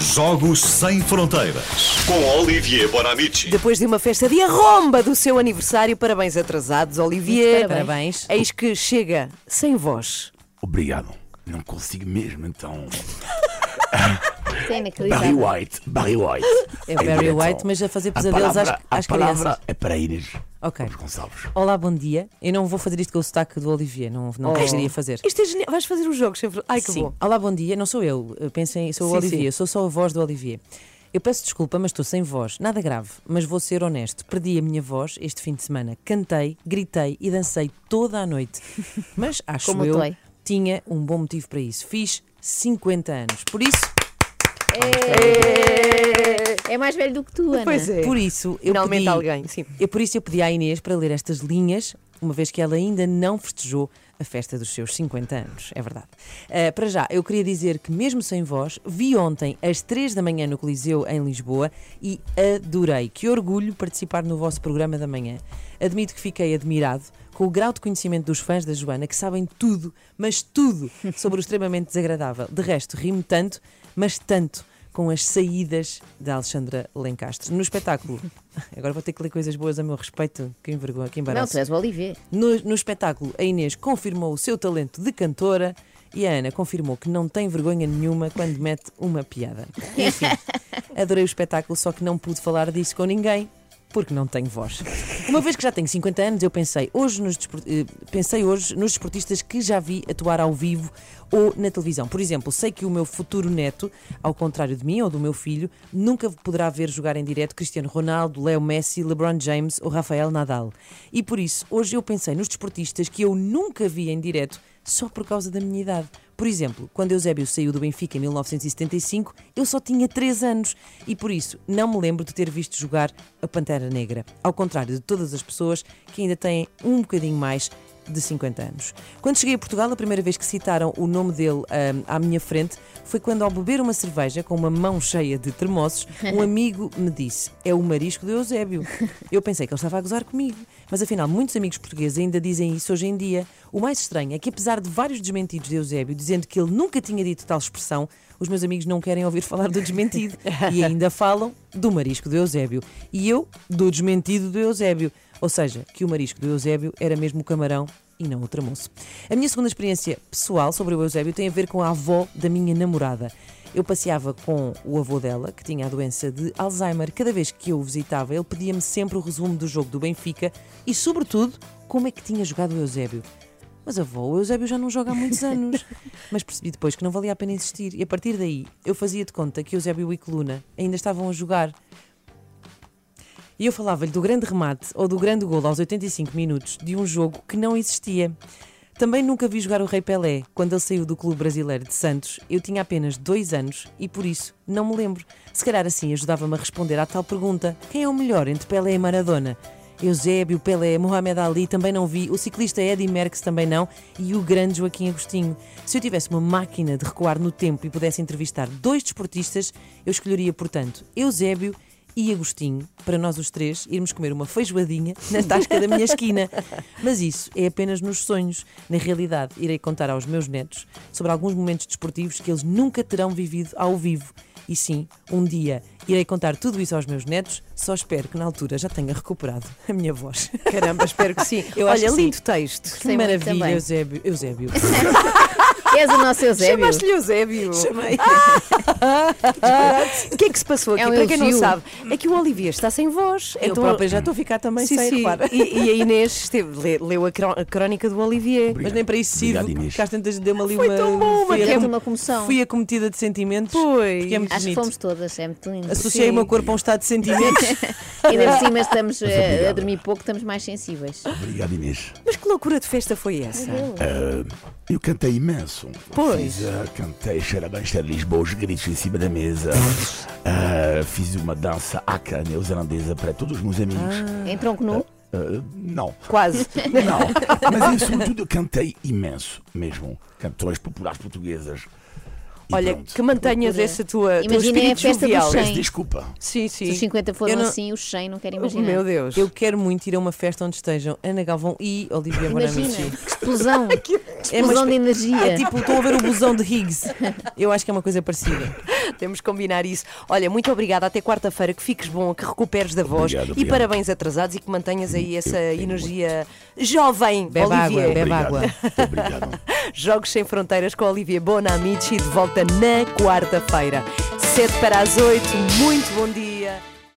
Jogos Sem Fronteiras. Com Olivier Bonamici. Depois de uma festa de arromba do seu aniversário, parabéns atrasados, Olivier. Parabéns. Eis que chega sem voz. Obrigado. Não consigo mesmo, então. Barry White, Barry White. É Barry. White, mas a fazer pesadelos às, crianças. é para Inês Ok. Campos Gonçalves. Olá, bom dia. Eu não vou fazer isto com o sotaque do Olivier, não, não conseguiria fazer. Isto é genial. Vais fazer os jogos sem fronteiras. Ai, que Sim. bom. Olá, bom dia. Não sou eu. Eu Pensem, sou o Sim, Olivier. sim. Eu sou só a voz do Olivier. Eu peço desculpa, mas estou sem voz. Nada grave. Mas vou ser honesto. Perdi a minha voz este fim de semana. Cantei, gritei e dancei toda a noite. Mas acho Como o eu tinha um bom motivo para isso. Fiz 50 anos. Por isso, É mais velho do que tu, Ana. Pois é. por isso eu Finalmente pedi, alguém, sim. Eu por isso eu pedi à Inês para ler estas linhas, uma vez que ela ainda não festejou a festa dos seus 50 anos, é verdade. Ah, para já, eu queria dizer que mesmo sem voz, vi ontem às 3 da manhã no Coliseu em Lisboa e adorei. Que orgulho participar no vosso programa da manhã. Admito que fiquei admirado com o grau de conhecimento dos fãs da Joana, que sabem tudo, mas tudo, sobre o extremamente desagradável. De resto, rimo tanto, mas tanto com as saídas da Alexandra Lencastre. No espetáculo, agora vou ter que ler coisas boas a meu respeito, que envergonha, que Não, embaraço. tu és o Olivier. No, no espetáculo, a Inês confirmou o seu talento de cantora e a Ana confirmou que não tem vergonha nenhuma quando mete uma piada. Enfim, adorei o espetáculo, só que não pude falar disso com ninguém. Porque não tenho voz. Uma vez que já tenho 50 anos, eu pensei hoje, nos, eh, pensei hoje nos desportistas que já vi atuar ao vivo ou na televisão. Por exemplo, sei que o meu futuro neto, ao contrário de mim ou do meu filho, nunca poderá ver jogar em direto Cristiano Ronaldo, Leo Messi, LeBron James ou Rafael Nadal. E por isso, hoje eu pensei nos desportistas que eu nunca vi em direto só por causa da minha idade. Por exemplo, quando Eusébio saiu do Benfica em 1975, eu só tinha 3 anos. E por isso não me lembro de ter visto jogar a Pantera Negra, ao contrário de todas as pessoas que ainda têm um bocadinho mais de 50 anos. Quando cheguei a Portugal, a primeira vez que citaram o nome dele ahm, à minha frente foi quando, ao beber uma cerveja com uma mão cheia de termossos, um amigo me disse: É o marisco de Eusébio. Eu pensei que ele estava a gozar comigo, mas afinal, muitos amigos portugueses ainda dizem isso hoje em dia. O mais estranho é que, apesar de vários desmentidos de Eusébio dizendo que ele nunca tinha dito tal expressão, os meus amigos não querem ouvir falar do desmentido e ainda falam do marisco do Eusébio. E eu do desmentido do Eusébio. Ou seja, que o marisco do Eusébio era mesmo o camarão e não o tramoço. A minha segunda experiência pessoal sobre o Eusébio tem a ver com a avó da minha namorada. Eu passeava com o avô dela, que tinha a doença de Alzheimer. Cada vez que eu o visitava, ele pedia-me sempre o resumo do jogo do Benfica e, sobretudo, como é que tinha jogado o Eusébio. Mas avó, o Eusébio já não joga há muitos anos. Mas percebi depois que não valia a pena insistir. E a partir daí, eu fazia de conta que Eusébio e Coluna ainda estavam a jogar. E eu falava-lhe do grande remate ou do grande golo aos 85 minutos de um jogo que não existia. Também nunca vi jogar o Rei Pelé. Quando ele saiu do Clube Brasileiro de Santos, eu tinha apenas dois anos e por isso não me lembro. Se calhar assim ajudava-me a responder à tal pergunta: quem é o melhor entre Pelé e Maradona? Eusébio, Pelé, Mohamed Ali também não vi, o ciclista Eddy Merckx também não e o grande Joaquim Agostinho. Se eu tivesse uma máquina de recuar no tempo e pudesse entrevistar dois desportistas, eu escolheria, portanto, Eusébio e Agostinho, para nós os três irmos comer uma feijoadinha na tasca da minha esquina. Mas isso é apenas nos sonhos. Na realidade, irei contar aos meus netos sobre alguns momentos desportivos que eles nunca terão vivido ao vivo. E sim, um dia irei contar tudo isso aos meus netos, só espero que na altura já tenha recuperado a minha voz. Caramba, espero que sim. Eu Olha, que sim. lindo texto. Que Sei maravilha. Eusébio. Eusébio. És o nosso Eusébio. Chamaste-lhe Eusébio. Chamei. O que é que se passou aqui? É um Para quem não elogio. sabe, é que o Olivier está sem voz. Eu própria já estou a ficar também Sim, sem, sim. repara. E, e a Inês esteve, le- leu a, cró- a crónica do Olivier. Mas nem para isso sirvo, Obrigado, Inês. porque às tantas deu-me ali Foi uma. tão bom, fui, mas Deu-te acom- uma comoção. fui acometida de sentimentos. Pois. Porque é muito Acho que bonito. fomos todas, é muito lindo. Associei Sim. o meu corpo a um estado de sentimentos. E ainda por cima estamos eh, a dormir pouco, estamos mais sensíveis. Obrigado, Inês. Mas que loucura de festa foi essa? Ah, eu cantei imenso. Pois. Fiz, ah, cantei Lisboa, os gritos em cima da mesa. Ah, fiz uma dança aca neozelandesa para todos os meus amigos. Em tronco nu, Ah, não. Quase. Não, mas eu, sobretudo eu cantei imenso mesmo. Canções populares portuguesas. Olha, que mantenhas essa tua, Imagina a festa jovial. dos 100. desculpa. Sim, sim. Se os 50 foram não- assim, os 100 não quero oh, imaginar. Meu Deus. Eu quero muito ir a uma festa onde estejam Ana Galvão e Olivia Imagina, Bonamici. que explosão, É uma explosão de energia. É tipo, estou a ver o busão de Higgs. Eu acho que é uma coisa parecida. Temos que combinar isso. Olha, muito obrigada. Até quarta-feira. Que fiques bom, que recuperes da voz. Obrigado, E obrigado. parabéns atrasados e que mantenhas aí essa energia jovem, Bebe água, Olivier. bebe água. Obrigado. Jogos Sem Fronteiras com Olivia Bonamici, de volta na quarta-feira. 7 para as 8, muito bom dia.